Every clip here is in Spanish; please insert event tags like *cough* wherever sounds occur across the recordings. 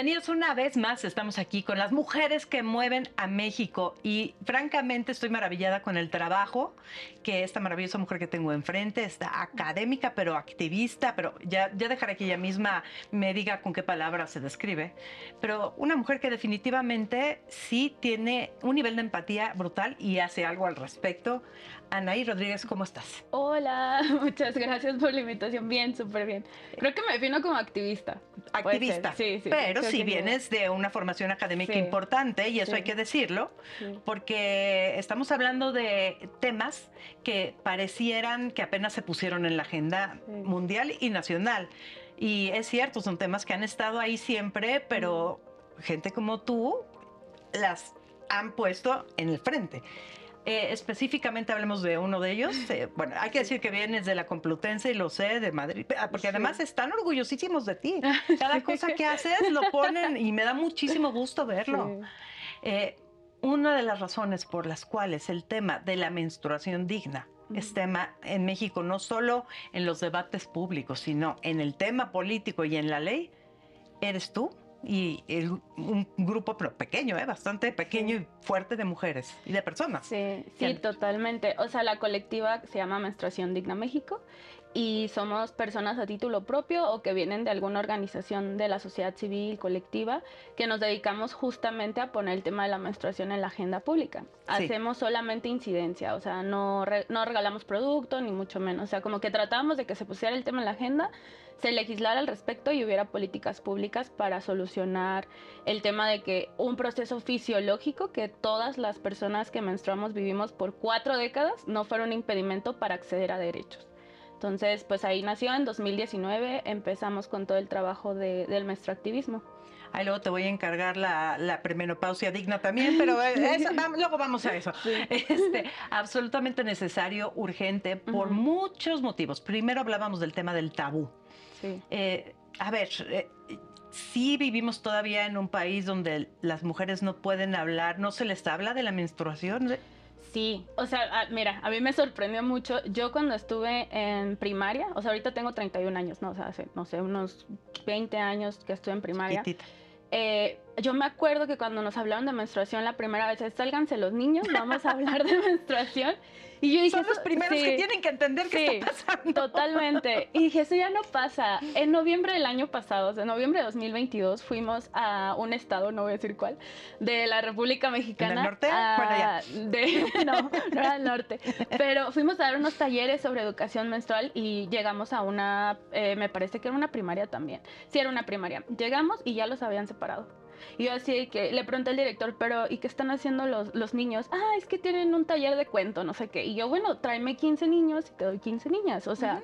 bienvenidos una vez más. Estamos aquí con las mujeres que mueven a México y francamente estoy maravillada con el trabajo que esta maravillosa mujer que tengo enfrente está académica pero activista, pero ya, ya dejaré que ella misma me diga con qué palabras se describe, pero una mujer que definitivamente sí tiene un nivel de empatía brutal y hace algo al respecto. Anaí Rodríguez, ¿cómo estás? Hola, *laughs* muchas gracias por la invitación. Bien, súper bien. Creo que me defino como activista. Activista. Sí, sí. Pero si vienes de una formación académica importante, y eso hay que decirlo, porque estamos hablando de temas que parecieran que apenas se pusieron en la agenda mundial y nacional. Y es cierto, son temas que han estado ahí siempre, pero gente como tú las han puesto en el frente. Eh, específicamente hablemos de uno de ellos. Eh, bueno, hay que decir que vienes de la Complutense y lo sé, de Madrid, ah, porque además están orgullosísimos de ti. Cada cosa que haces lo ponen y me da muchísimo gusto verlo. Eh, una de las razones por las cuales el tema de la menstruación digna es tema en México, no solo en los debates públicos, sino en el tema político y en la ley, eres tú y un grupo pero pequeño, ¿eh? bastante pequeño y fuerte de mujeres y de personas. Sí, sí, totalmente. O sea, la colectiva se llama Menstruación Digna México y somos personas a título propio o que vienen de alguna organización de la sociedad civil colectiva que nos dedicamos justamente a poner el tema de la menstruación en la agenda pública. Hacemos solamente incidencia, o sea, no, no regalamos producto ni mucho menos. O sea, como que tratamos de que se pusiera el tema en la agenda se legislara al respecto y hubiera políticas públicas para solucionar el tema de que un proceso fisiológico que todas las personas que menstruamos vivimos por cuatro décadas no fuera un impedimento para acceder a derechos. Entonces, pues ahí nació en 2019, empezamos con todo el trabajo del menstruactivismo. Ahí luego te voy a encargar la, la premenopausia digna también, pero eh, *laughs* luego vamos a eso. Este, absolutamente necesario, urgente, por muchos motivos. Primero hablábamos del tema del tabú. Eh, a ver, eh, sí vivimos todavía en un país donde las mujeres no pueden hablar, no se les habla de la menstruación. Sí, o sea, ah, mira, a mí me sorprendió mucho. Yo cuando estuve en primaria, o sea, ahorita tengo 31 años, ¿no? O sea, hace, no sé, unos 20 años que estuve en primaria. Eh, yo me acuerdo que cuando nos hablaron de menstruación la primera vez, sálganse los niños, vamos a hablar de *laughs* menstruación. Y yo dije, son los primeros que tienen que entender qué está pasando. Totalmente. *laughs* Y dije, eso ya no pasa. En noviembre del año pasado, en noviembre de 2022, fuimos a un estado, no voy a decir cuál, de la República Mexicana. ¿En el norte? bueno, ya. *laughs* *laughs* no, no era el norte. Pero fuimos a dar unos talleres sobre educación menstrual y llegamos a una, eh, me parece que era una primaria también. Sí, era una primaria. Llegamos y ya los habían separado. Y yo así que le pregunté al director, pero ¿y qué están haciendo los, los niños? Ah, es que tienen un taller de cuento, no sé qué. Y yo, bueno, tráeme 15 niños y te doy 15 niñas. O sea,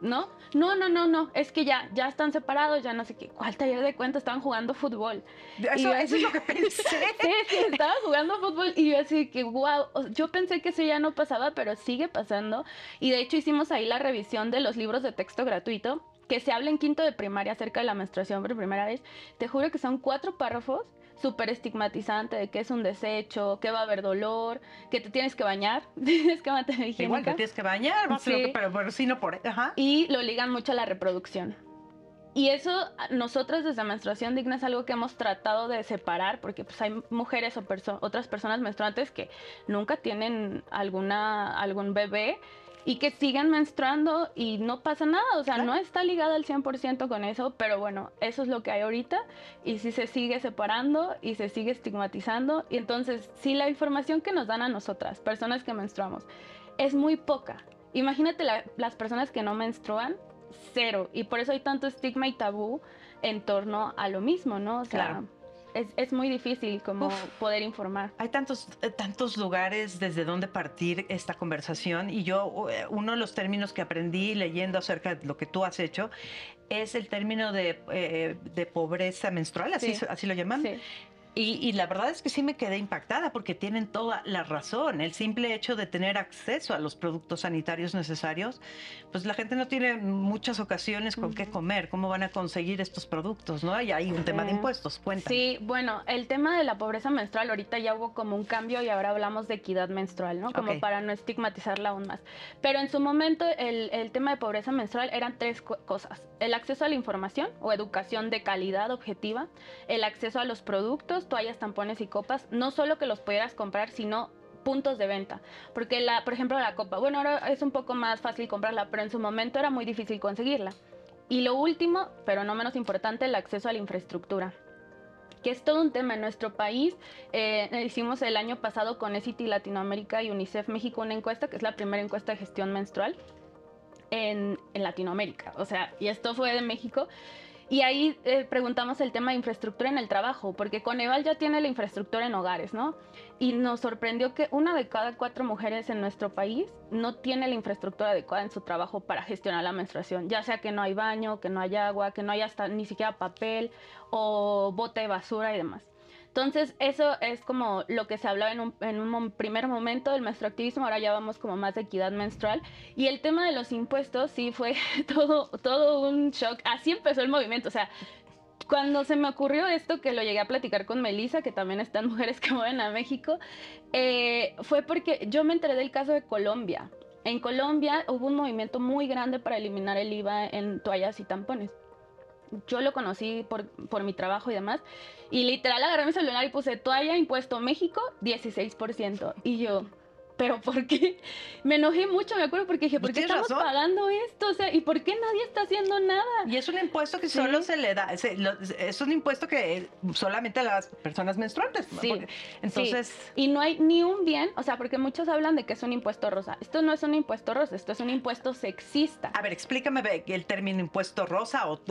¿no? No, no, no, no, es que ya, ya están separados, ya no sé qué. ¿Cuál taller de cuento? Estaban jugando fútbol. Eso, es lo que *laughs* pensé. sí, sí, estaban jugando fútbol y yo así que, wow, yo pensé que eso ya no pasaba, pero sigue pasando. Y de hecho hicimos ahí la revisión de los libros de texto gratuito que se habla en quinto de primaria acerca de la menstruación por primera vez, te juro que son cuatro párrafos súper estigmatizante de que es un desecho, que va a haber dolor, que te tienes que bañar, *laughs* tienes que mantener higiénica. Igual te tienes que bañar, pero, pero, sí no por... Ajá. Y lo ligan mucho a la reproducción. Y eso, nosotros desde Menstruación Digna es algo que hemos tratado de separar, porque pues hay mujeres o otras personas menstruantes que nunca tienen alguna, algún bebé y que sigan menstruando y no pasa nada, o sea, no está ligada al 100% con eso, pero bueno, eso es lo que hay ahorita y si se sigue separando y se sigue estigmatizando y entonces si la información que nos dan a nosotras, personas que menstruamos, es muy poca. Imagínate las personas que no menstruan, cero, y por eso hay tanto estigma y tabú en torno a lo mismo, ¿no? O sea, claro es, es, muy difícil como poder informar. Hay tantos, eh, tantos lugares desde donde partir esta conversación y yo, eh, uno de los términos que aprendí leyendo acerca de lo que tú has hecho es el término de, eh, de pobreza menstrual, así, así lo llaman. Y, la verdad es que sí me quedé impactada porque tienen toda la razón. El simple hecho de tener acceso a los productos sanitarios necesarios, pues la gente no tiene muchas ocasiones con qué comer. ¿Cómo van a conseguir estos productos? ¿no? Y hay un tema de impuestos. Cuenta. Sí, bueno, el tema de la pobreza menstrual, ahorita ya hubo como un cambio y ahora hablamos de equidad menstrual, ¿no? Como para no estigmatizarla aún más. Pero en su momento el, el tema de pobreza menstrual eran tres cosas. El acceso a la información o educación de calidad objetiva, el acceso a los productos, toallas, tampones y copas, no solo que los pudieras comprar, sino puntos de venta. Porque, la, por ejemplo, la copa, bueno, ahora es un poco más fácil comprarla, pero en su momento era muy difícil conseguirla. Y lo último, pero no menos importante, el acceso a la infraestructura que es todo un tema en nuestro país. Eh, hicimos el año pasado con ECITI Latinoamérica y UNICEF México una encuesta, que es la primera encuesta de gestión menstrual en, en Latinoamérica. O sea, y esto fue de México. Y ahí eh, preguntamos el tema de infraestructura en el trabajo, porque Coneval ya tiene la infraestructura en hogares, ¿no? Y nos sorprendió que una de cada cuatro mujeres en nuestro país no tiene la infraestructura adecuada en su trabajo para gestionar la menstruación, ya sea que no hay baño, que no hay agua, que no hay hasta ni siquiera papel o bote de basura y demás. Entonces, eso es como lo que se hablaba en un, primer momento del menstruactivismo, ahora ya vamos como más de equidad menstrual. Y el tema de los impuestos sí fue *laughs* todo, todo un shock. Así empezó el movimiento, o sea, cuando se me ocurrió esto, que lo llegué a platicar con Melissa, que también están *laughs* mujeres que mueven a México, eh, fue porque yo me enteré del caso de Colombia. En Colombia hubo un movimiento muy grande para eliminar el IVA en toallas y tampones yo lo conocí por, por, mi trabajo y demás. Y literal agarré mi celular y puse toalla impuesto México 16%. Y yo, pero *laughs* ¿por qué? Me enojé mucho, me acuerdo, porque dije, ¿por qué estamos pagando esto? O sea, ¿y por qué nadie está haciendo nada? Y es un impuesto que solo se le da, es, un impuesto que solamente a las personas menstruantes. Sí. entonces... Y no hay ni un bien, o sea, porque muchos hablan de que es un impuesto rosa. Esto no es un impuesto rosa, esto es un impuesto sexista. A ver, explícame el término impuesto rosa o,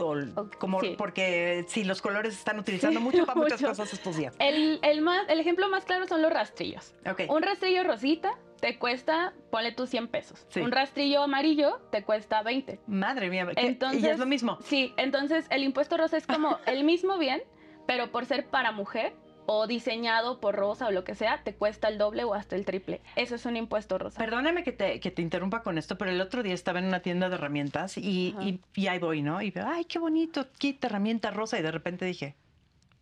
como, porque si los colores están utilizando *laughs* mucho para muchas cosas estos días. El, el, más, el ejemplo más claro son los rastrillos. Un rastrillo rosita te cuesta, ponle tú 100 pesos. Un rastrillo amarillo te cuesta 20. Madre mía, entonces, y es lo mismo. Sí, entonces el impuesto rosa es como *laughs* el mismo bien, pero por ser para mujer o diseñado por rosa o lo que sea, te cuesta el doble o hasta el triple. Eso es un impuesto rosa. Perdóname que te, que te interrumpa con esto, pero el otro día estaba en una tienda de herramientas y, y, ahí voy, ¿no? Y veo, ay, qué bonito de herramienta rosa. Y de repente dije,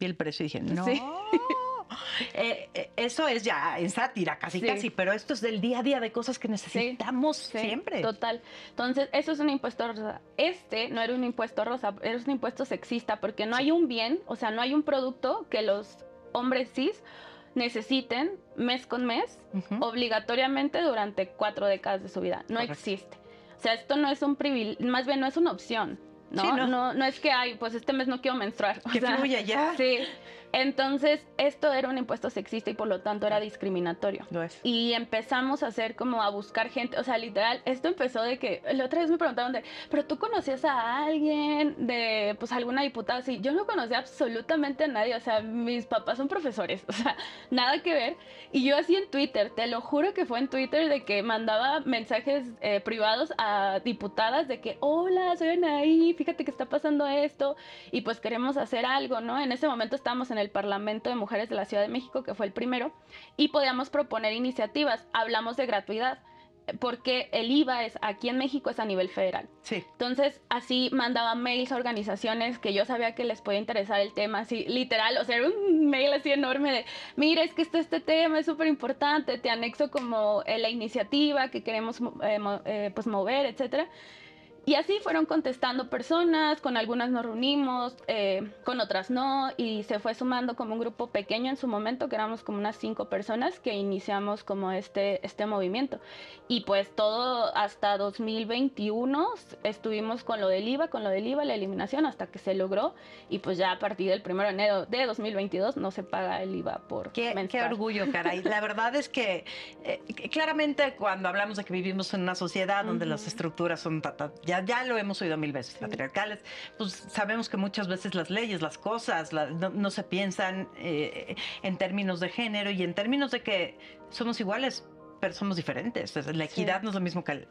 vi el precio y dije, no. Sí. *laughs* *laughs* Eh, eh, eso es ya en sátira, casi casi, pero esto es del día a día de cosas que necesitamos siempre. Total. Entonces, eso es un impuesto rosa. Este no era un impuesto rosa, era un impuesto sexista, porque no hay un bien, o sea, no hay un producto que los hombres cis necesiten mes con mes, obligatoriamente durante cuatro décadas de su vida. No existe. O sea, esto no es un privilegio, más bien no es una opción. ¿no? ¿no? no, es que, ay, pues este mes no quiero menstruar. Que fluya ya. Sí. Entonces, esto era un impuesto sexista y por lo tanto era discriminatorio. Y empezamos a hacer como a buscar gente, o sea, literal, esto empezó de que, la otra vez me preguntaron de, pero tú conocías a alguien de, pues, alguna diputada, sí, yo no conocía absolutamente a nadie, o sea, mis papás son profesores, *laughs* o sea, nada que ver. Y yo así en Twitter, te lo juro que fue en Twitter de que mandaba mensajes eh, privados a diputadas de que, hola, soy Anaí, fíjate que está pasando esto, y pues queremos hacer algo, ¿no? En ese momento estábamos en el Parlamento de Mujeres de la Ciudad de México, que fue el primero, y podíamos proponer iniciativas. Hablamos de gratuidad porque el IVA es aquí en México es a nivel federal. Sí. Entonces, así mandaba mails a organizaciones que yo sabía que les podía interesar el tema, así literal, o sea, era un mail así enorme de, mira, es que este, este tema es súper importante, te anexo como eh, la iniciativa que queremos eh, eh, pues mover, etcétera. Y así fueron contestando personas, con algunas nos reunimos, eh, con otras no, y se fue sumando como un grupo pequeño en su momento, que éramos como unas cinco personas que iniciamos como este, este movimiento. Y pues todo hasta 2021 estuvimos con lo del IVA, con lo del IVA, la eliminación, hasta que se logró, y pues ya a partir del 1 de enero de 2022 no se paga el IVA por Qué, qué orgullo, caray. La verdad es que eh, claramente cuando hablamos de que vivimos en una sociedad donde las estructuras son ya ya, lo hemos oído mil veces, patriarcales, pues sabemos que muchas veces las leyes, las cosas, no, se piensan eh, en términos de género y en términos de que somos iguales pero somos diferentes. La equidad no es lo mismo que,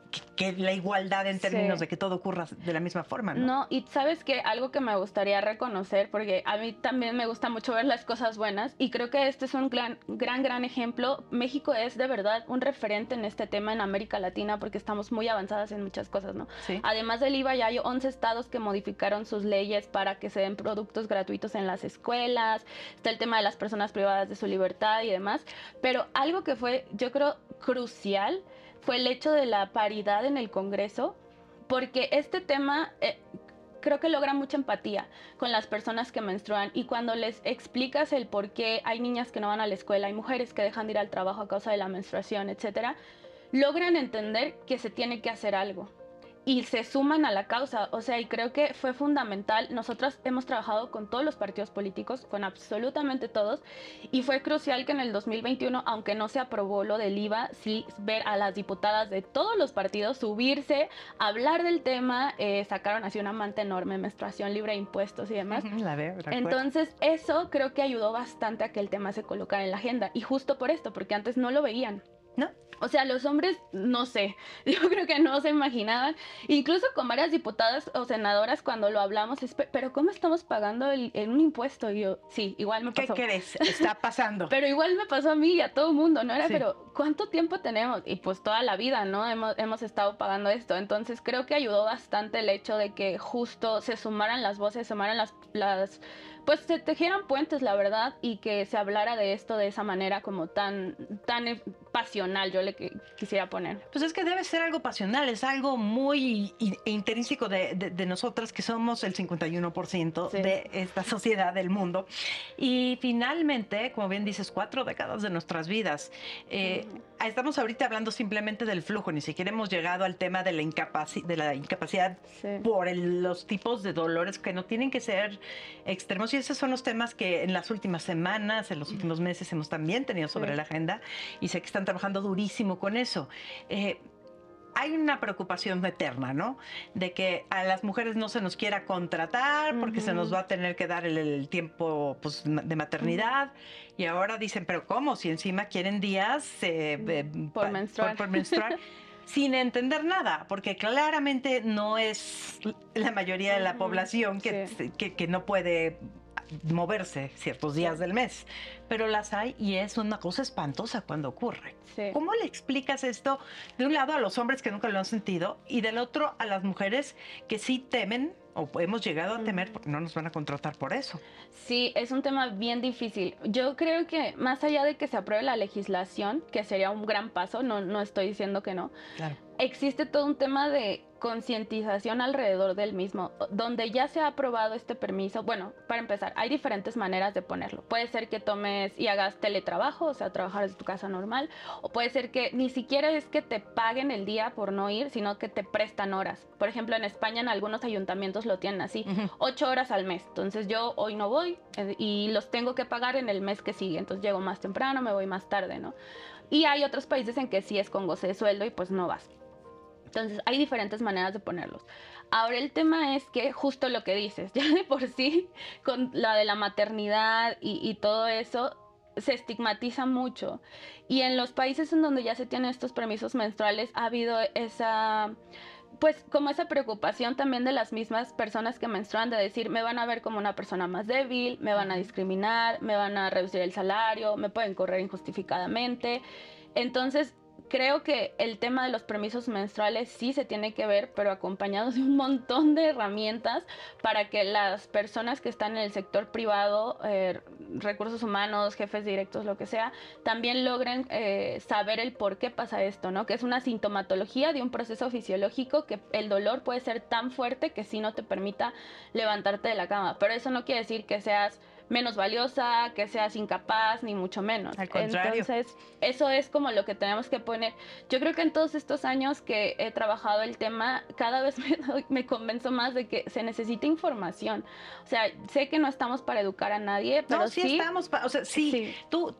la igualdad en términos de que todo ocurra de la misma forma. ¿no? no, y sabes que algo que me gustaría reconocer, porque a mí también me gusta mucho ver las cosas buenas, y creo que este es un gran, gran, gran ejemplo. México es de verdad un referente en este tema en América Latina, porque estamos muy avanzadas en muchas cosas, ¿no? Además del IVA, ya hay 11 estados que modificaron sus leyes para que se den productos gratuitos en las escuelas. Está el tema de las personas privadas de su libertad y demás. Pero algo que fue, yo creo, crucial fue el hecho de la paridad en el Congreso, porque este tema eh, creo que logra mucha empatía con las personas que menstruan y cuando les explicas el por qué hay niñas que no van a la escuela, hay mujeres que dejan de ir al trabajo a causa de la menstruación, etcétera, logran entender que se tiene que hacer algo y se suman a la causa. O sea, y creo que fue fundamental. Nosotros hemos trabajado con todos los partidos políticos, con absolutamente todos, y fue crucial que en el 2021, aunque no se aprobó lo del IVA, sí ver a las diputadas de todos los partidos subirse, hablar del tema, eh, sacaron así una manta enorme, menstruación libre de impuestos y demás. La veo, Entonces, eso creo que ayudó bastante a que el tema se colocara en la agenda. Y justo por esto, porque antes no lo veían. ¿No? O sea, los hombres, no sé, *laughs* yo creo que no se imaginaban, incluso con varias diputadas o senadoras cuando lo hablamos, pero ¿cómo estamos pagando en un impuesto? Y yo, sí, igual me pasó. ¿Qué crees? *laughs* Está pasando. pero igual me pasó a mí y a todo el mundo, ¿no? Era, pero ¿cuánto tiempo tenemos? Y pues toda la vida, ¿no? Hemos, hemos estado pagando esto. Entonces creo que ayudó bastante el hecho de que justo se sumaran las voces, se sumaran las, las pues se tejieran puentes, la verdad, y que se hablara de esto de esa manera como tan, tan e, pasional, yo le quisiera poner. Pues es que debe ser algo pasional, es algo muy intrínseco de, de, nosotras que somos el 51% de esta sociedad del mundo. Y finalmente, como bien dices, cuatro décadas de nuestras vidas. Eh, estamos ahorita hablando simplemente del flujo, ni siquiera hemos llegado al tema de la, de la incapacidad por los tipos de dolores que no tienen que ser extremos esos son los temas que en las últimas semanas, en los últimos meses hemos también tenido sobre la agenda y sé que están trabajando durísimo con eso. Eh, hay una preocupación eterna, ¿no? De que a las mujeres no se nos quiera contratar porque se nos va a tener que dar el, tiempo pues, de maternidad. Y ahora dicen, pero ¿cómo? Si encima quieren días eh, por, menstruar. por, *laughs* menstruar. sin entender nada, porque claramente no es la mayoría de la población que, que, no puede moverse ciertos días del mes, pero las hay y es una cosa espantosa cuando ocurre. ¿Cómo le explicas esto de un lado a los hombres que nunca lo han sentido y del otro a las mujeres que sí temen o hemos llegado a temer porque no nos van a contratar por eso? Sí, es un tema bien difícil. Yo creo que más allá de que se apruebe la legislación, que sería un gran paso, no, no estoy diciendo que no, claro. Existe todo un tema de concientización alrededor del mismo, donde ya se ha aprobado este permiso. Bueno, para empezar, hay diferentes maneras de ponerlo. Puede ser que tomes y hagas teletrabajo, o sea, trabajar desde tu casa normal, o puede ser que ni siquiera es que te paguen el día por no ir, sino que te prestan horas. Por ejemplo, en España en algunos ayuntamientos lo tienen así, ocho horas al mes. Entonces yo hoy no voy eh, y los tengo que pagar en el mes que sigue. Entonces llego más temprano, me voy más tarde, ¿no? Y hay otros países en que sí es con goce de sueldo y pues no vas. Entonces, hay diferentes maneras de ponerlos. Ahora el tema es que justo lo que dices, *laughs* ya de por sí, con la de la maternidad y, todo eso, se estigmatiza mucho. Y en los países en donde ya se tienen estos permisos menstruales, ha habido esa pues como esa preocupación también de las mismas personas que menstruan de decir, me van a ver como una persona más débil, me van a discriminar, me van a reducir el salario, me pueden correr injustificadamente. Entonces, creo que el tema de los permisos menstruales sí se tiene que ver, pero acompañados de un montón de herramientas para que las personas que están en el sector privado, eh, recursos humanos, jefes directos, lo que sea, también logren eh, saber el por qué pasa esto, ¿no? Que es una sintomatología de un proceso fisiológico que el dolor puede ser tan fuerte que sí no te permita levantarte de la cama. Pero eso no quiere decir que seas menos valiosa, que seas incapaz, ni mucho menos. Al contrario. Entonces, eso es como lo que tenemos que poner. Yo creo que en todos estos años que he trabajado el tema, cada vez *laughs* me, me convenzo más de que se necesita información. O sea, sé que no estamos para educar a nadie, pero no, sí, estamos, o sea, sí, Tú,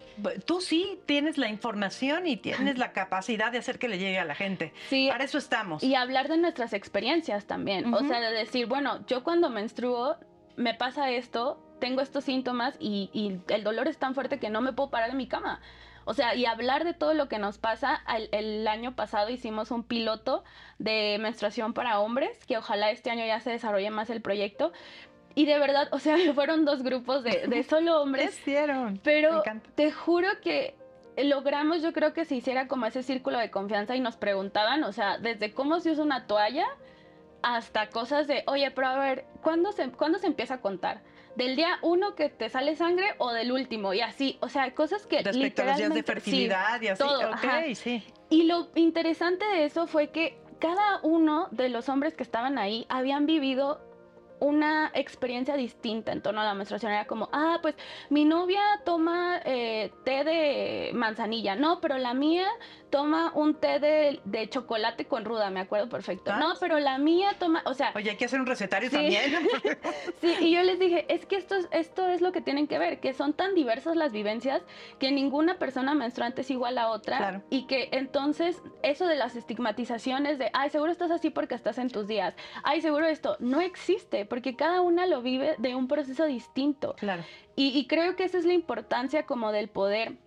tú sí tienes la información y tienes la capacidad de hacer que le llegue a la gente. Sí. Para eso estamos. Y hablar de nuestras experiencias también. O sea, de decir, bueno, yo cuando menstruo me pasa esto, tengo estos síntomas y, el dolor es tan fuerte que no me puedo parar de mi cama. O sea, y hablar de todo lo que nos pasa. El, año pasado hicimos un piloto de menstruación para hombres, que ojalá este año ya se desarrolle más el proyecto. Y de verdad, o sea, *laughs* fueron dos grupos de, de solo *laughs* hombres. Hicieron. Pero te juro que logramos, yo creo que se hiciera como ese círculo de confianza y nos preguntaban, o sea, desde cómo se usa una toalla hasta cosas de, oye, pero a ver, ¿cuándo se, ¿cuándo se empieza a contar? ¿Del día uno que te sale sangre o del último? Y así, o sea, cosas que... Respecto a los días de fertilidad y así. Todo, sí. Y lo interesante de eso fue que cada uno de los hombres que estaban ahí habían vivido una experiencia distinta en torno a la menstruación. Era como, ah, pues mi novia toma eh, té de manzanilla, no, pero la mía toma un té de, chocolate con ruda, me acuerdo perfecto. No, pero la mía toma, o sea... Oye, hay que hacer un recetario también. *laughs* *laughs* sí, y yo les dije, es que esto, esto es lo que tienen que ver, que son tan diversas las vivencias que ninguna persona menstruante es igual a otra y que entonces eso de las estigmatizaciones de, ay, seguro estás así porque estás en tus días, ay, seguro esto, no existe, porque cada una lo vive de un proceso distinto. Claro. Y, y creo que esa es la importancia como del poder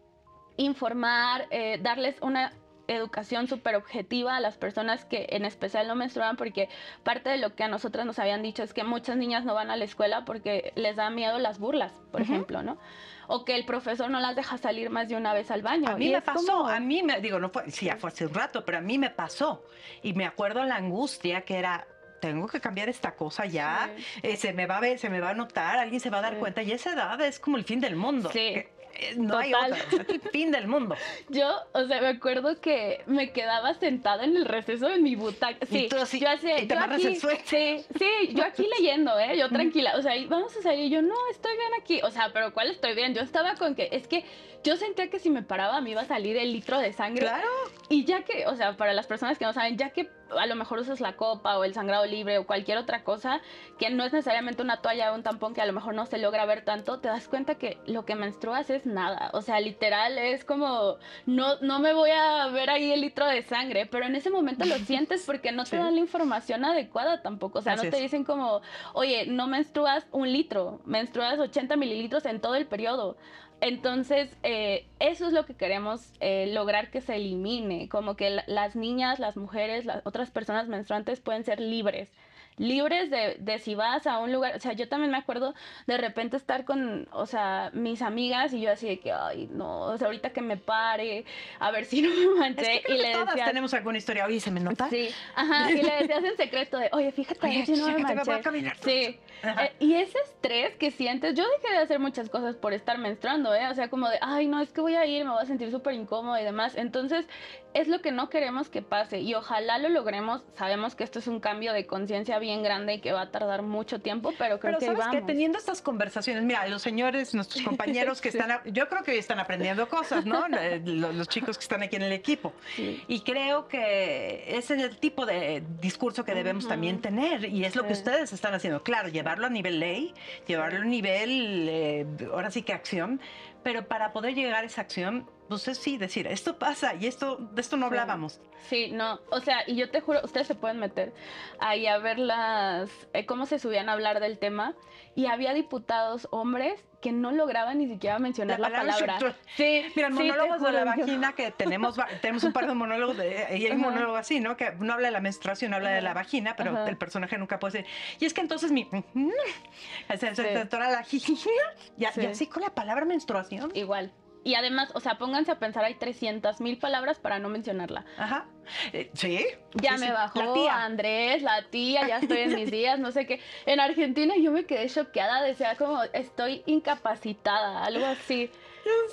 informar, eh, darles una educación súper objetiva a las personas que en especial no menstruan, porque parte de lo que a nosotras nos habían dicho es que muchas niñas no van a la escuela porque les da miedo las burlas, por ejemplo, ¿no? O que el profesor no las deja salir más de una vez al baño. A mí me pasó, a mí me, digo, no fue, sí, ya fue hace un rato, pero a mí me pasó. Y me acuerdo la angustia que era, tengo que cambiar esta cosa ya, eh, se me va a ver, se me va a notar, alguien se va a dar cuenta y esa edad es como el fin del mundo. Sí. Eh, no hay otra, *laughs* fin del mundo. Yo, o sea, me acuerdo que me quedaba sentada en el receso de mi butaca. Sí, yo hacía, te yo aquí, sí, sí, yo aquí *laughs* leyendo, ¿eh? Yo tranquila, o sea, vamos a salir, yo no, estoy bien aquí, o sea, pero ¿cuál estoy bien? Yo estaba con que, es que yo sentía que si me paraba me iba a salir el litro de sangre. Claro. Y ya que, o sea, para las personas que no saben, ya que a lo mejor usas la copa o el sangrado libre o cualquier otra cosa, que no es necesariamente una toalla o un tampón que a lo mejor no se logra ver tanto, te das cuenta que lo que menstruas es nada. O sea, literal es como, no, no me voy a ver ahí el litro de sangre, pero en ese momento lo *laughs* sientes porque no te dan la información adecuada tampoco. O sea, no te dicen como, oye, no menstruas un litro, menstruas 80 mililitros en todo el periodo. Entonces, eh, eso es lo que queremos eh, lograr que se elimine, como que las niñas, las mujeres, las otras personas menstruantes pueden ser libres libres de, de, si vas a un lugar, o sea, yo también me acuerdo de repente estar con, o sea, mis amigas y yo así de que, ay, no, o sea, ahorita que me pare, a ver si *laughs* no me manché. y le todas tenemos alguna historia, oye, ¿se me nota? Sí, ajá, y le decías en secreto de, oye, fíjate, oye, si no me manché. a caminar. Sí, eh, y ese estrés que sientes, yo dejé de hacer muchas cosas por estar menstruando, ¿eh? O sea, como de, ay, no, es que voy a ir, me voy a sentir súper incómodo y demás. Entonces, es lo que no queremos que pase y ojalá lo logremos. Sabemos que esto es un cambio de conciencia bien grande y que va a tardar mucho tiempo, pero creo que sabes que teniendo estas conversaciones, mira, los señores, nuestros *laughs* compañeros que están, yo creo que hoy están aprendiendo cosas, ¿no? *laughs* los, chicos que están aquí en el equipo. Y creo que ese es el tipo de discurso que debemos también tener y es lo que ustedes están haciendo. Claro, llevarlo a nivel ley, llevarlo a nivel, eh, ahora sí que acción, pero para poder llegar a esa acción pues sí, decir, esto pasa y esto, de esto no hablábamos. Sí, no, o sea, y yo te juro, ustedes se pueden meter ahí a ver las, eh, cómo se subían a hablar del tema y había diputados hombres que no lograban ni siquiera mencionar la, palabra. Sí, mira, monólogos de la vagina que tenemos, tenemos un par de monólogos de, y hay un monólogo así, ¿no? Que no habla de la menstruación, habla de la vagina, pero el personaje nunca puede decir. Y es que entonces mi, *laughs* se, se, la y así con la palabra menstruación. Igual. Y además, o sea, pónganse a pensar, hay 300 mil palabras para no mencionarla. Ajá. Eh, sí. Ya me bajó la tía. Andrés, la tía, ya estoy en *laughs* mis días, no sé qué. En Argentina yo me quedé choqueada, decía como, estoy incapacitada, algo así.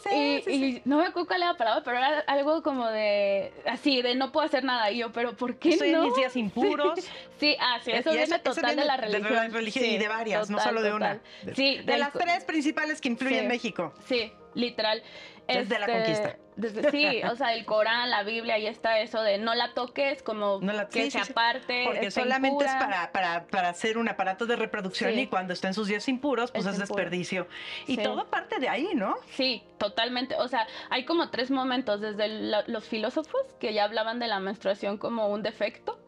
sé, y, y no me acuerdo cuál era la palabra, pero era algo como de, así, de no puedo hacer nada. Y yo, pero ¿por qué estoy no? en mis días *laughs* impuros. Sí, ah, sí, eso viene total de la religión. De la religión y de varias, no solo de una. Sí. De, las tres principales que influyen en México. Sí, literal. Desde la este, conquista. Desde, sí, o sea, el Corán, la Biblia, ahí está eso de no la toques, como que se aparte. Porque solamente es para, para, para, hacer un aparato de reproducción y cuando está en sus días impuros, pues es, desperdicio. Y todo parte de ahí, ¿no? Sí, totalmente. O sea, hay como tres momentos, desde los filósofos que ya hablaban de la menstruación como un defecto,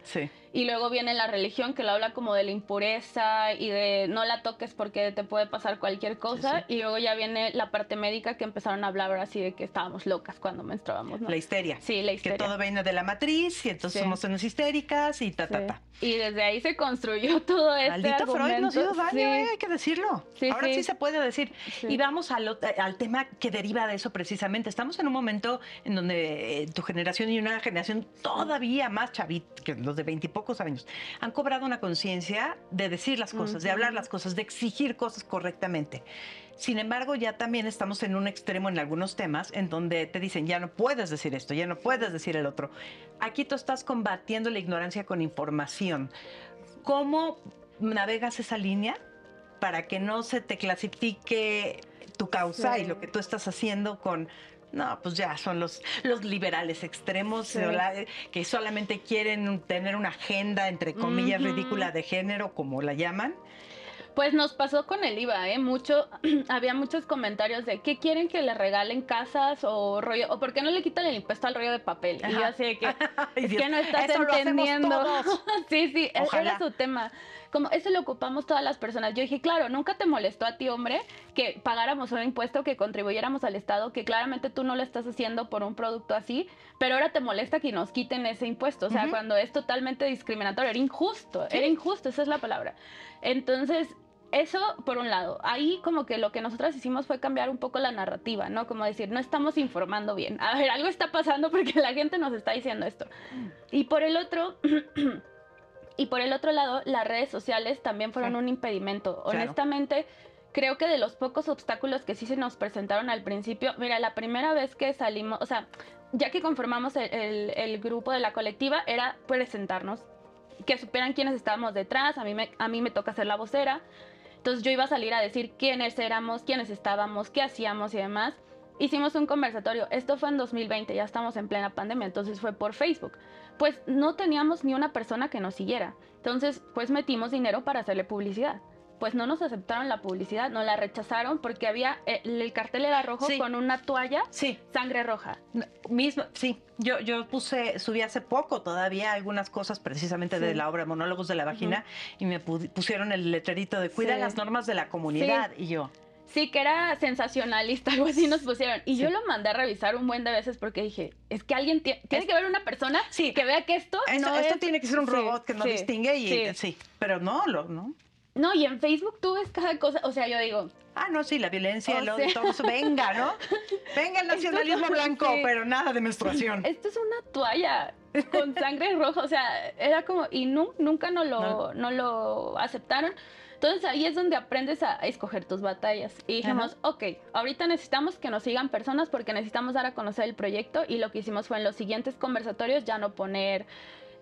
Y luego viene la religión que lo habla como de la impureza y de no la toques porque te puede pasar cualquier cosa. Y luego ya viene la parte médica que empezaron a hablar así de que estábamos locas cuando menstruábamos. La histeria. Sí, la histeria. Que todo viene de la matriz y entonces somos unas histéricas y ta, ta, ta. Y desde ahí se construyó *laughs* todo este Maldito Freud nos hizo daño, eh, hay que decirlo. Ahora sí. se puede decir. Y vamos al, al tema que deriva de eso precisamente. Estamos en un momento en donde eh, tu generación y una generación todavía más chavita, que los de veintipocos años, han cobrado una conciencia de decir las cosas, de hablar las cosas, de exigir cosas correctamente. Sin embargo, ya también estamos en un extremo en algunos temas en donde te dicen, ya no puedes decir esto, ya no puedes decir el otro. Aquí tú estás combatiendo la ignorancia con información. ¿Cómo navegas esa línea para que no se te clasifique tu causa y lo que tú estás haciendo con no, pues ya son los, los liberales extremos que solamente quieren tener una agenda, entre comillas, ridícula de género, como la llaman. Pues nos pasó con el IVA, ¿eh? Mucho, *clears throat* había muchos comentarios de ¿qué quieren que le regalen casas o rollo? ¿O por qué no le quitan el impuesto al rollo de papel? Y yo así que, *laughs* es que no estás entendiendo. *laughs* sí, sí, e-, era su tema como eso lo ocupamos todas las personas. Yo dije, claro, nunca te molestó a ti, hombre, que pagáramos un impuesto, que contribuyéramos al Estado, que claramente tú no lo estás haciendo por un producto así, pero ahora te molesta que nos quiten ese impuesto. O sea, cuando es totalmente discriminatorio, era injusto, era injusto, esa es la palabra. Entonces, eso por un lado. Ahí como que lo que nosotras hicimos fue cambiar un poco la narrativa, ¿no? Como decir, no estamos informando bien. A ver, algo está pasando porque la gente nos está diciendo esto. Y por el otro, *clears throat* Y por el otro lado, las redes sociales también fueron un impedimento. Honestamente, creo que de los pocos obstáculos que sí se nos presentaron al principio, mira, la primera vez que salimos, o sea, ya que conformamos el, grupo de la colectiva, era presentarnos, que supieran quiénes estábamos detrás, a mí, me, a mí me toca ser la vocera. Entonces yo iba a salir a decir quiénes éramos, quiénes estábamos, qué hacíamos y demás. Hicimos un conversatorio, esto fue en 2020, ya estamos en plena pandemia, entonces fue por Facebook pues no teníamos ni una persona que nos siguiera. Entonces, pues metimos dinero para hacerle publicidad. Pues no nos aceptaron la publicidad, no la rechazaron porque había eh, el cartel era rojo con una toalla, sí. sangre roja. Mismo, sí. Yo, yo puse, subí hace poco todavía algunas cosas precisamente de la obra Monólogos de la Vagina y me pusieron el letrerito de cuida las normas de la comunidad y yo. Sí, que era sensacionalista, *laughs* algo así nos pusieron. Y yo lo mandé a revisar un buen de veces porque dije, es que alguien tiene que ver una persona sí. que vea que esto, no esto tiene que ser un robot que no distingue y sí. pero no, lo, no. No, y en Facebook tú ves cada cosa, o sea, yo digo... Ah, no, sí, la violencia, todo eso, venga, ¿no? *laughs* Venga el nacionalismo blanco, pero nada de menstruación. Esto es una toalla con sangre *laughs* roja, o sea, era como, y nunca no lo, no lo aceptaron. Entonces ahí es donde aprendes a, escoger tus batallas. Y dijimos, ok, ahorita necesitamos que nos sigan personas porque necesitamos dar a conocer el proyecto y lo que hicimos fue en los siguientes conversatorios ya no poner...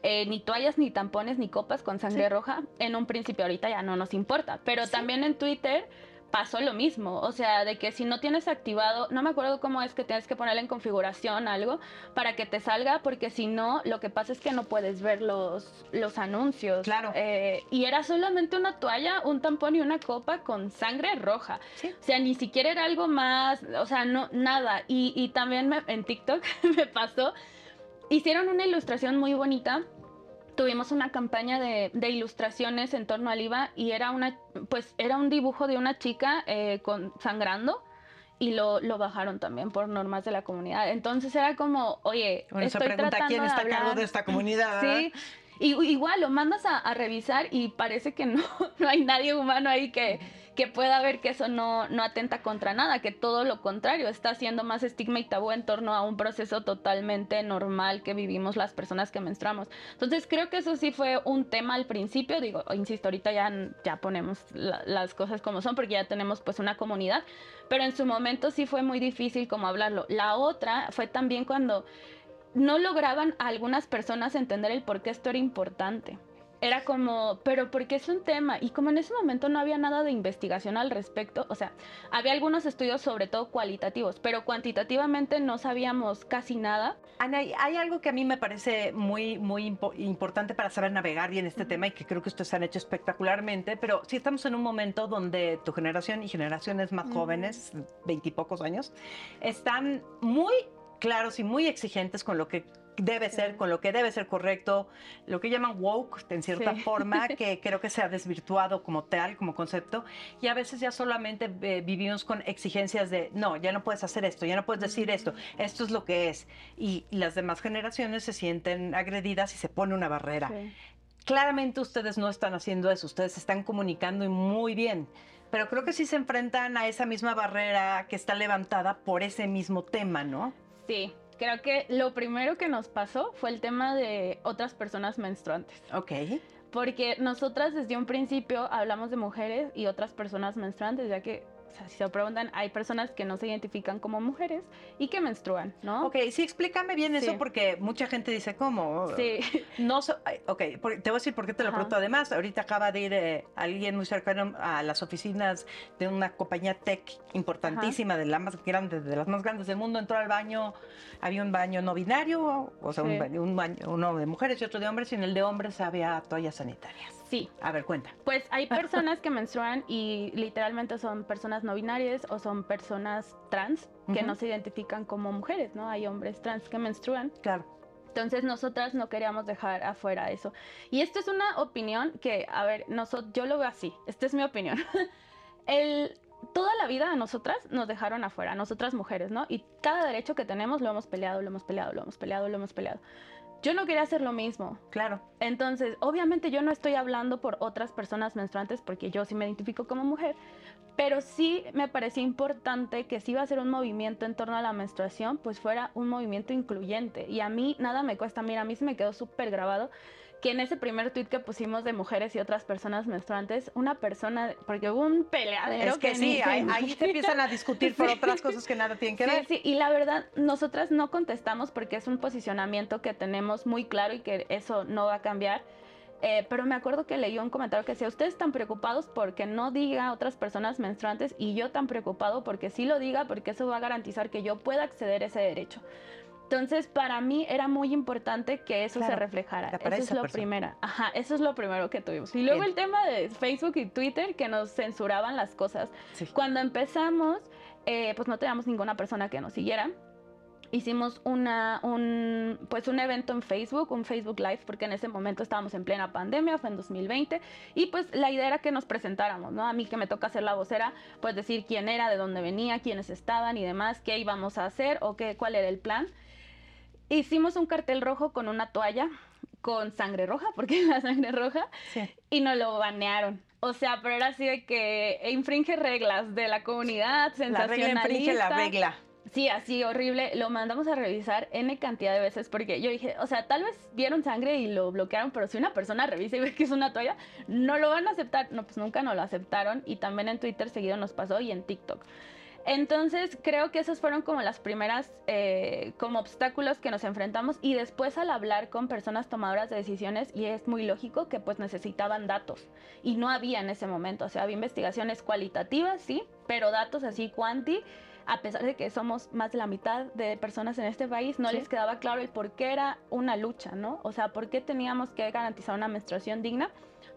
Eh, ni toallas, ni tampones, ni copas con sangre roja. En un principio ahorita ya no nos importa. Pero también en Twitter pasó lo mismo, o sea, de que si no tienes activado, no me acuerdo cómo es que tienes que ponerle en configuración algo para que te salga, porque si no, lo que pasa es que no puedes ver los, los anuncios. Claro. Eh, y era solamente una toalla, un tampón y una copa con sangre roja. O sea, ni siquiera era algo más, o sea, no, nada. Y, y también en TikTok *laughs* me pasó, hicieron una ilustración muy bonita tuvimos una campaña de, ilustraciones en torno al IVA y era una, pues era un dibujo de una chica eh, con sangrando y lo, lo, bajaron también por normas de la comunidad. Entonces era como, oye, bueno, estoy pregunta, ¿quién está a cargo de esta comunidad? *laughs* Sí. Y, igual lo mandas a, a, revisar y parece que no, *laughs* no hay nadie humano ahí que, que pueda ver que eso no, no atenta contra nada, que todo lo contrario, está haciendo más estigma y tabú en torno a un proceso totalmente normal que vivimos las personas que menstruamos. Entonces creo que eso sí fue un tema al principio, digo, insisto, ahorita ya, ya ponemos las cosas como son porque ya tenemos pues una comunidad, pero en su momento sí fue muy difícil como hablarlo. La otra fue también cuando no lograban algunas personas entender el por qué esto era importante era como, pero porque es un tema y como en ese momento no había nada de investigación al respecto, o sea, había algunos estudios sobre todo cualitativos, pero cuantitativamente no sabíamos casi nada. Ana, hay algo que a mí me parece muy, muy importante para saber navegar bien este tema y que creo que ustedes han hecho espectacularmente, pero si estamos en un momento donde tu generación y generaciones más jóvenes, veintipocos años, están muy claros y muy exigentes con lo que debe ser, con lo que debe ser correcto, lo que llaman woke en cierta forma, *laughs* que creo que se ha desvirtuado como tal, como concepto, y a veces ya solamente eh, vivimos con exigencias de, no, ya no puedes hacer esto, ya no puedes decir esto, esto es lo que es, y las demás generaciones se sienten agredidas y se pone una barrera. Claramente ustedes no están haciendo eso, ustedes están comunicando y muy bien pero creo que sí se enfrentan a esa misma barrera que está levantada por ese mismo tema, ¿no? Sí, creo que lo primero que nos pasó fue el tema de otras personas menstruantes. Ok. Porque nosotras desde un principio hablamos de mujeres y otras personas menstruantes, ya que si se preguntan, hay personas que no se identifican como mujeres y que menstruan, ¿no? Ok, sí, explícame bien eso porque mucha gente dice, ¿cómo? Sí. No, ok, te voy a decir por qué te lo pregunto. Además, ahorita acaba de ir eh, alguien muy cercano a las oficinas de una compañía tech importantísima, de la más grande, de las más grandes del mundo, entró al baño, había un baño no binario, o sea, un, baño, uno de mujeres y otro de hombres, y en el de hombres había toallas sanitarias. Sí. A ver, cuenta. Pues hay *laughs* personas que menstruan y literalmente son personas no binarias o son personas trans que no se identifican como mujeres, ¿no? Hay hombres trans que menstruan. Claro. Entonces nosotras no queríamos dejar afuera eso. Y esto es una opinión que, a ver, nosotros, yo lo veo así, esta es mi opinión. *laughs* El, toda la vida a nosotras nos dejaron afuera, nosotras mujeres, ¿no? Y cada derecho que tenemos lo hemos peleado, lo hemos peleado, lo hemos peleado, lo hemos peleado. Yo no quería hacer lo mismo. Claro. Entonces, obviamente yo no estoy hablando por otras personas menstruantes porque yo sí me identifico como mujer, pero sí me parecía importante que si iba a ser un movimiento en torno a la menstruación, pues fuera un movimiento incluyente. Y a mí nada me cuesta, mira, a mí se me quedó súper grabado que en ese primer tweet que pusimos de mujeres y otras personas menstruantes, una persona, porque hubo un peleadero. Es que, sí, ahí, te empiezan a discutir por otras cosas que nada tienen que ver. Sí, y la verdad, nosotras no contestamos porque es un posicionamiento que tenemos muy claro y que eso no va a cambiar. Eh, pero me acuerdo que leí un comentario que decía, ustedes están preocupados porque no diga a otras personas menstruantes y yo tan preocupado porque sí lo diga porque eso va a garantizar que yo pueda acceder a ese derecho. Entonces, para mí era muy importante que eso se reflejara. Eso es lo primero. Ajá, eso es lo primero que tuvimos. Y luego el tema de Facebook y Twitter que nos censuraban las cosas. Cuando empezamos, eh, pues no teníamos ninguna persona que nos siguiera. Hicimos una, un, pues un evento en Facebook, un Facebook Live, porque en ese momento estábamos en plena pandemia, fue en 2020, y pues la idea era que nos presentáramos, ¿no? A mí que me toca ser la vocera, pues decir quién era, de dónde venía, quiénes estaban y demás, qué íbamos a hacer o qué, cuál era el plan. Hicimos un cartel rojo con una toalla con sangre roja, porque *laughs* la sangre roja, y nos lo banearon. O sea, pero era así de que infringe reglas de la comunidad, sensacionalista. La regla infringe la regla. Sí, así horrible. Lo mandamos a revisar N cantidad de veces porque yo dije, o sea, tal vez vieron sangre y lo bloquearon, pero si una persona revisa y ve que es una toalla, no lo van a aceptar. No, pues nunca nos lo aceptaron y también en Twitter seguido nos pasó y en TikTok. Entonces creo que esas fueron como las primeras eh, como obstáculos que nos enfrentamos y después al hablar con personas tomadoras de decisiones y es muy lógico que pues necesitaban datos y no había en ese momento, o sea, había investigaciones cualitativas, sí, pero datos así cuanti a pesar de que somos más de la mitad de personas en este país, no les quedaba claro el por qué era una lucha, ¿no? O sea, por qué teníamos que garantizar una menstruación digna.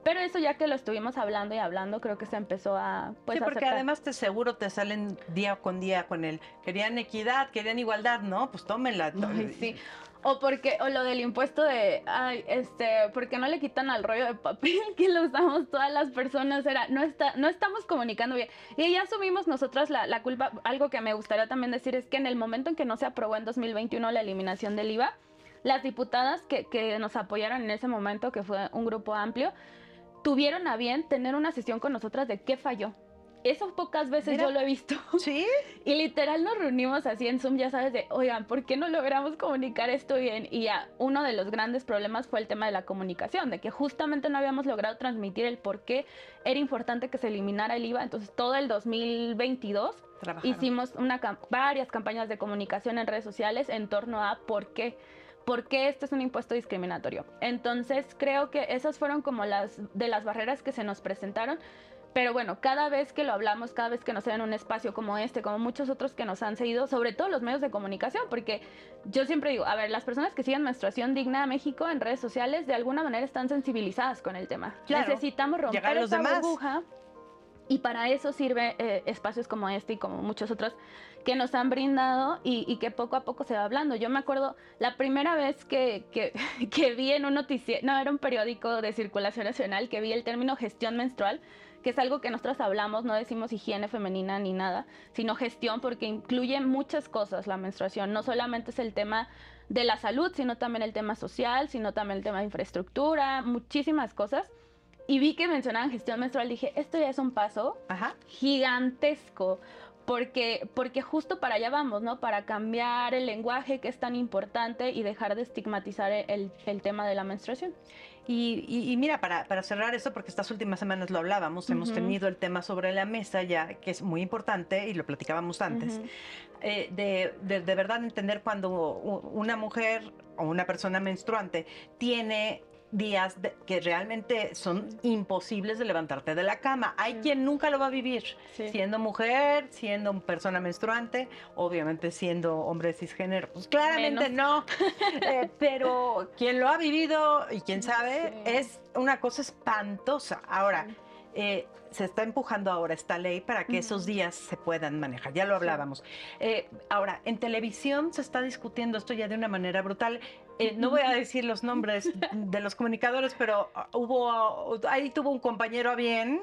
Pero eso ya que lo estuvimos hablando y hablando, creo que se empezó a... Pues, sí, porque además te seguro te salen día con día con el... Querían equidad, querían igualdad, ¿no? Pues tómenla. *laughs* sí. O porque, o lo del impuesto de, ay, este, porque no le quitan al rollo de papel *laughs* que lo usamos todas las personas, era, no está, no estamos comunicando bien. Y ya asumimos nosotras la, la, culpa, algo que me gustaría también decir es que en el momento en que no se aprobó en 2021 la eliminación del IVA, las diputadas que, que nos apoyaron en ese momento, que fue un grupo amplio, tuvieron a bien tener una sesión con nosotras de qué falló. Eso pocas veces yo lo he visto. *laughs* Sí. Y literal nos reunimos así en Zoom, ya sabes, de, oigan, ¿por qué no logramos comunicar esto bien? Y ya, uno de los grandes problemas fue el tema de la comunicación, de que justamente no habíamos logrado transmitir el por qué era importante que se eliminara el IVA. Entonces, todo el 2022 hicimos una, varias campañas de comunicación en redes sociales en torno a por qué por qué este es un impuesto discriminatorio. Entonces creo que esas fueron como las de las barreras que se nos presentaron. Pero bueno, cada vez que lo hablamos, cada vez que nos dan un espacio como este, como muchos otros que nos han seguido, sobre todo los medios de comunicación, porque yo siempre digo, a ver, las personas que siguen menstruación digna a México en redes sociales de alguna manera están sensibilizadas con el tema. Necesitamos romper esa burbuja y para eso sirve eh, espacios como este y como muchos otros que nos han brindado y, que poco a poco se va hablando. Yo me acuerdo la primera vez que, que, *laughs* vi en un noticiero, no, era un periódico de circulación nacional, que vi el término gestión menstrual, que es algo que nosotros hablamos, no decimos higiene femenina ni nada, sino gestión porque incluye muchas cosas la menstruación, no solamente es el tema de la salud, sino también el tema social, sino también el tema de infraestructura, muchísimas cosas. Y vi que mencionaban gestión menstrual, dije, esto ya es un paso gigantesco porque, porque justo para allá vamos, ¿no? Para cambiar el lenguaje que es tan importante y dejar de estigmatizar el, el tema de la menstruación. Y, y, mira, para, para, cerrar eso, porque estas últimas semanas lo hablábamos, hemos tenido el tema sobre la mesa ya, que es muy importante y lo platicábamos antes, eh, de, de, de verdad entender cuando una mujer o una persona menstruante tiene días que realmente son imposibles de levantarte de la cama. Hay quien nunca lo va a vivir, siendo mujer, siendo persona menstruante, obviamente siendo hombre cisgénero. Pues claramente no, *laughs* eh, pero quien lo ha vivido y quien sabe es una cosa espantosa. Ahora, eh, se está empujando ahora esta ley para que esos días se puedan manejar. Ya lo hablábamos. Eh, ahora, en televisión se está discutiendo esto ya de una manera brutal. Eh, no voy a decir los nombres *laughs* de los comunicadores, pero ah, hubo, ahí tuvo un compañero a bien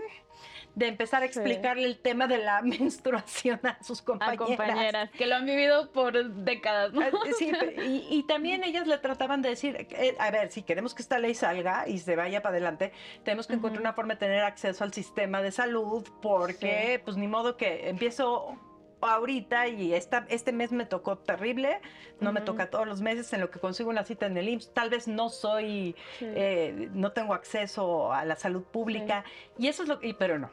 de empezar a explicarle el tema de la *laughs* menstruación a sus compañeras. A compañeras, que lo han vivido por décadas, ¿no? Sí, y, también ellas le trataban de decir, eh, a ver, si queremos que esta ley salga y se vaya para adelante, tenemos que encontrar una forma de tener acceso al sistema de salud, porque pues ni modo que empiezo ahorita y esta, este mes me tocó terrible, no me toca todos los meses en lo que consigo una cita en el IMSS, tal vez no soy, eh, no tengo acceso a la salud pública y eso es lo que, pero no,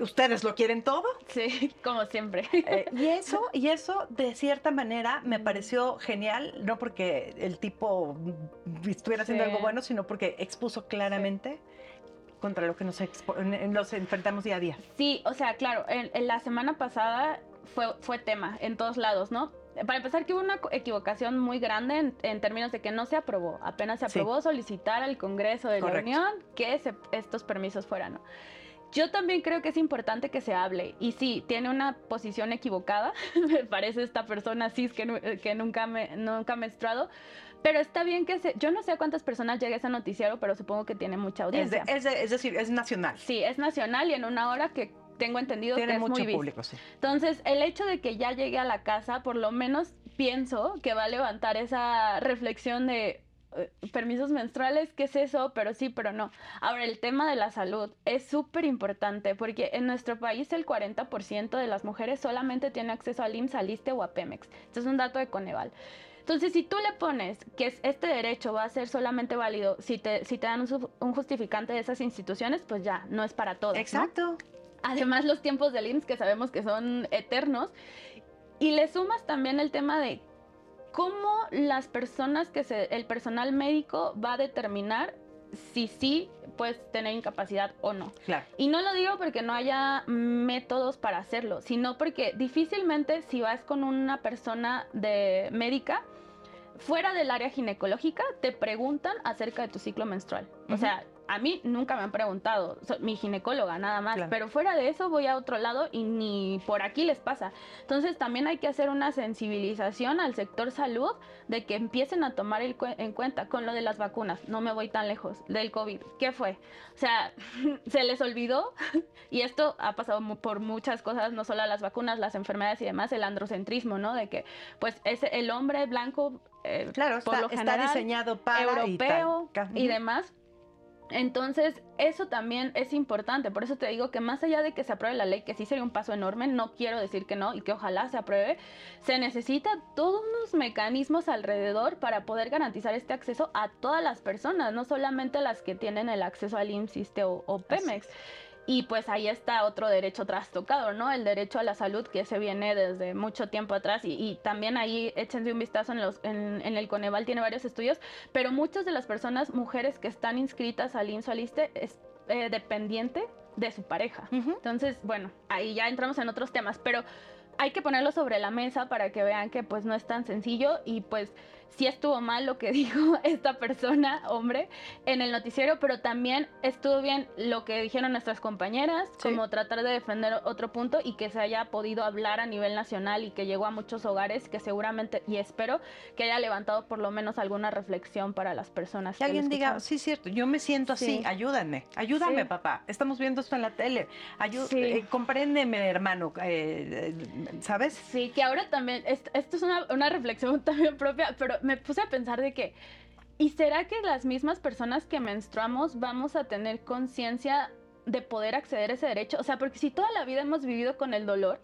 ¿Ustedes lo quieren todo? Sí, *laughs* como siempre. Eh, y *laughs* eso, y eso de cierta manera me pareció genial, no porque el tipo estuviera haciendo algo bueno, sino porque expuso claramente contra lo que nos, nos, enfrentamos día a día. Sí, o sea, claro, en, la semana pasada fue, fue tema en todos lados, ¿no? Para empezar, que hubo una equivocación muy grande en, términos de que no se aprobó. Apenas se aprobó solicitar al Congreso de la Unión que estos permisos fueran. ¿no? Yo también creo que es importante que se hable. Y sí, tiene una posición equivocada. *laughs* me parece esta persona cis que, que nunca, me, nunca ha menstruado. Pero está bien que se... Yo no sé a cuántas personas llega ese noticiero, pero supongo que tiene mucha audiencia. Es, es, decir, es nacional. Sí, es nacional y en una hora que tengo entendido tiene que es mucho muy público, sí. Entonces, el hecho de que ya llegue a la casa, por lo menos pienso que va a levantar esa reflexión de permisos menstruales, ¿qué es eso? Pero sí, pero no. Ahora, el tema de la salud es súper importante porque en nuestro país el 40% de las mujeres solamente tiene acceso al IMSS, al ISTE o a Pemex. Este es un dato de Coneval. Entonces, si tú le pones que este derecho va a ser solamente válido si te, si te dan un, justificante de esas instituciones, pues ya, no es para todos. Exacto. Además, los tiempos del IMSS que sabemos que son eternos. Y le sumas también el tema de cómo las personas que se, el personal médico va a determinar si sí puedes tener incapacidad o no. Claro. Y no lo digo porque no haya métodos para hacerlo, sino porque difícilmente si vas con una persona de médica fuera del área ginecológica te preguntan acerca de tu ciclo menstrual. O sea, a mí nunca me han preguntado, mi ginecóloga nada más, pero fuera de eso voy a otro lado y ni por aquí les pasa. Entonces también hay que hacer una sensibilización al sector salud de que empiecen a tomar en cuenta con lo de las vacunas, no me voy tan lejos, del COVID, ¿qué fue? O sea, *laughs* se les olvidó *laughs* y esto ha pasado por muchas cosas, no solo las vacunas, las enfermedades y demás, el androcentrismo, ¿no? De que pues es el hombre blanco, eh, claro, por lo general, está diseñado para europeo y demás entonces, eso también es importante. Por eso te digo que más allá de que se apruebe la ley, que sí sería un paso enorme, no quiero decir que no y que ojalá se apruebe, se necesita todos unos mecanismos alrededor para poder garantizar este acceso a todas las personas, no solamente las que tienen el acceso al IMSS o, o Pemex. Y pues ahí está otro derecho trastocado, ¿no? El derecho a la salud que se viene desde mucho tiempo atrás y, también ahí échense un vistazo en, los, en, el Coneval, tiene varios estudios, pero muchas de las personas, mujeres que están inscritas al INSOLISTE es eh, dependiente de su pareja. Entonces, bueno, ahí ya entramos en otros temas, pero hay que ponerlo sobre la mesa para que vean que pues no es tan sencillo y pues sí estuvo mal lo que *laughs* dijo esta persona, hombre, en el noticiero, pero también estuvo bien lo que dijeron nuestras compañeras, como tratar de defender otro punto y que se haya podido hablar a nivel nacional y que llegó a muchos hogares, que seguramente, y espero que haya levantado por lo menos alguna reflexión para las personas. Que, alguien diga, sí, cierto, yo me siento así, ayúdame, ayúdame, papá, estamos viendo esto en la tele, eh, compréndeme, hermano, eh, ¿sabes? Sí, que ahora también, esto, es una, una reflexión *laughs* también propia, pero me puse a pensar de que, ¿y será que las mismas personas que menstruamos vamos a tener conciencia de poder acceder a ese derecho? O sea, porque si toda la vida hemos vivido con el dolor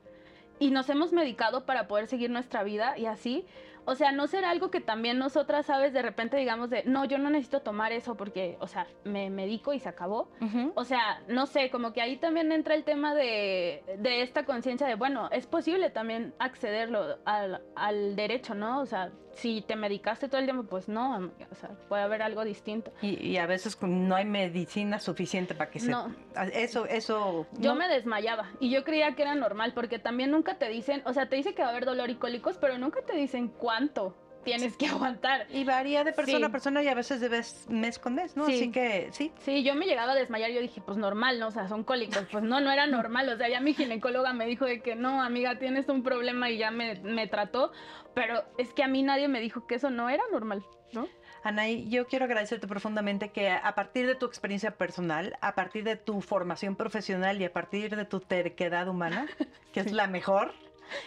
y nos hemos medicado para poder seguir nuestra vida y así, o sea, no será algo que también nosotras, ¿sabes? De repente digamos de, no, yo no necesito tomar eso porque, o sea, me medico y se acabó. O sea, no sé, como que ahí también entra el tema de, de esta conciencia de, bueno, es posible también accederlo al, al, derecho, ¿no? O sea, si te medicaste todo el tiempo, pues no, o sea, puede haber algo distinto. Y, a veces no hay medicina suficiente para que se... No. Eso, eso... Yo me desmayaba y yo creía que era normal porque también nunca te dicen, o sea, te dice que va a haber dolor y cólicos, pero nunca te dicen cuánto tienes que *laughs* aguantar. Y varía de persona a persona y a veces debes mes con mes, ¿no? Así que sí. Sí, yo me llegaba a desmayar, yo dije, pues normal, ¿no? O sea, son cólicos. Pues no, no era normal. O sea, ya mi ginecóloga me dijo de que no, amiga, tienes un problema y ya me, me trató. Pero es que a mí nadie me dijo que eso no era normal, ¿no? Anaí, yo quiero agradecerte profundamente que a partir de tu experiencia personal, a partir de tu formación profesional y a partir de tu terquedad humana, que es *laughs* la mejor,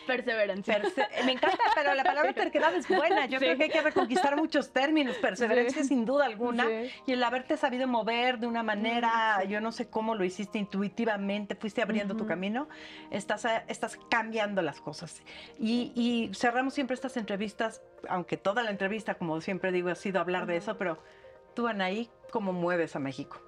Perseverancia. me encanta, pero la palabra *laughs* terquedad es buena. Yo creo que hay que reconquistar muchos términos. Perseverancia sin duda alguna. Y el haberte sabido mover de una manera, yo no sé cómo lo hiciste intuitivamente, fuiste abriendo tu camino, estás, estás cambiando las cosas. Y, y, cerramos siempre estas entrevistas, aunque toda la entrevista, como siempre digo, ha sido hablar de eso, pero tú, Anaí, ¿cómo mueves a México?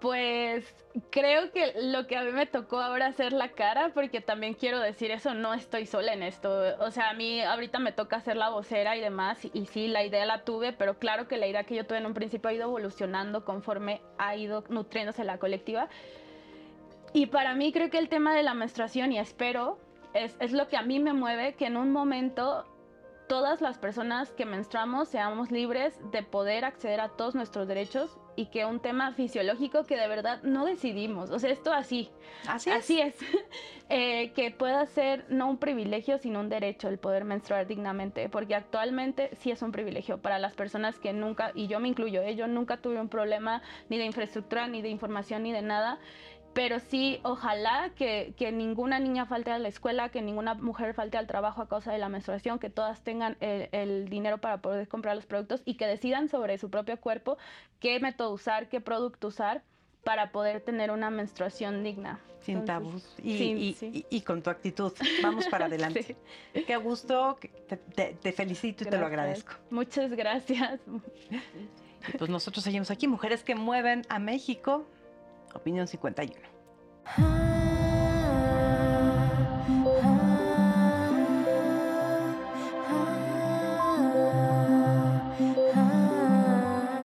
Pues creo que lo que a mí me tocó ahora hacer la cara, porque también quiero decir eso, no estoy sola en esto. O sea, a mí ahorita me toca hacer la vocera y demás, y, sí, la idea la tuve, pero claro que la idea que yo tuve en un principio ha ido evolucionando conforme ha ido nutriéndose la colectiva. Y para mí creo que el tema de la menstruación, y espero, es, es lo que a mí me mueve, que en un momento todas las personas que menstruamos seamos libres de poder acceder a todos nuestros derechos y que un tema fisiológico que de verdad no decidimos, o sea, esto así, así es, así es. *laughs* Eh, que pueda ser no un privilegio, sino un derecho el poder menstruar dignamente, porque actualmente sí es un privilegio para las personas que nunca, y yo me incluyo, ¿eh? yo nunca tuve un problema ni de infraestructura, ni de información, ni de nada, pero sí, ojalá que, ninguna niña falte a la escuela, que ninguna mujer falte al trabajo a causa de la menstruación, que todas tengan el, dinero para poder comprar los productos y que decidan sobre su propio cuerpo qué método usar, qué producto usar para poder tener una menstruación digna. Sin tabús y, con tu actitud. Vamos para *laughs* adelante. Qué gusto, te, felicito y te lo agradezco. Muchas gracias. pues nosotros seguimos aquí, mujeres que mueven a México. Opinión 51.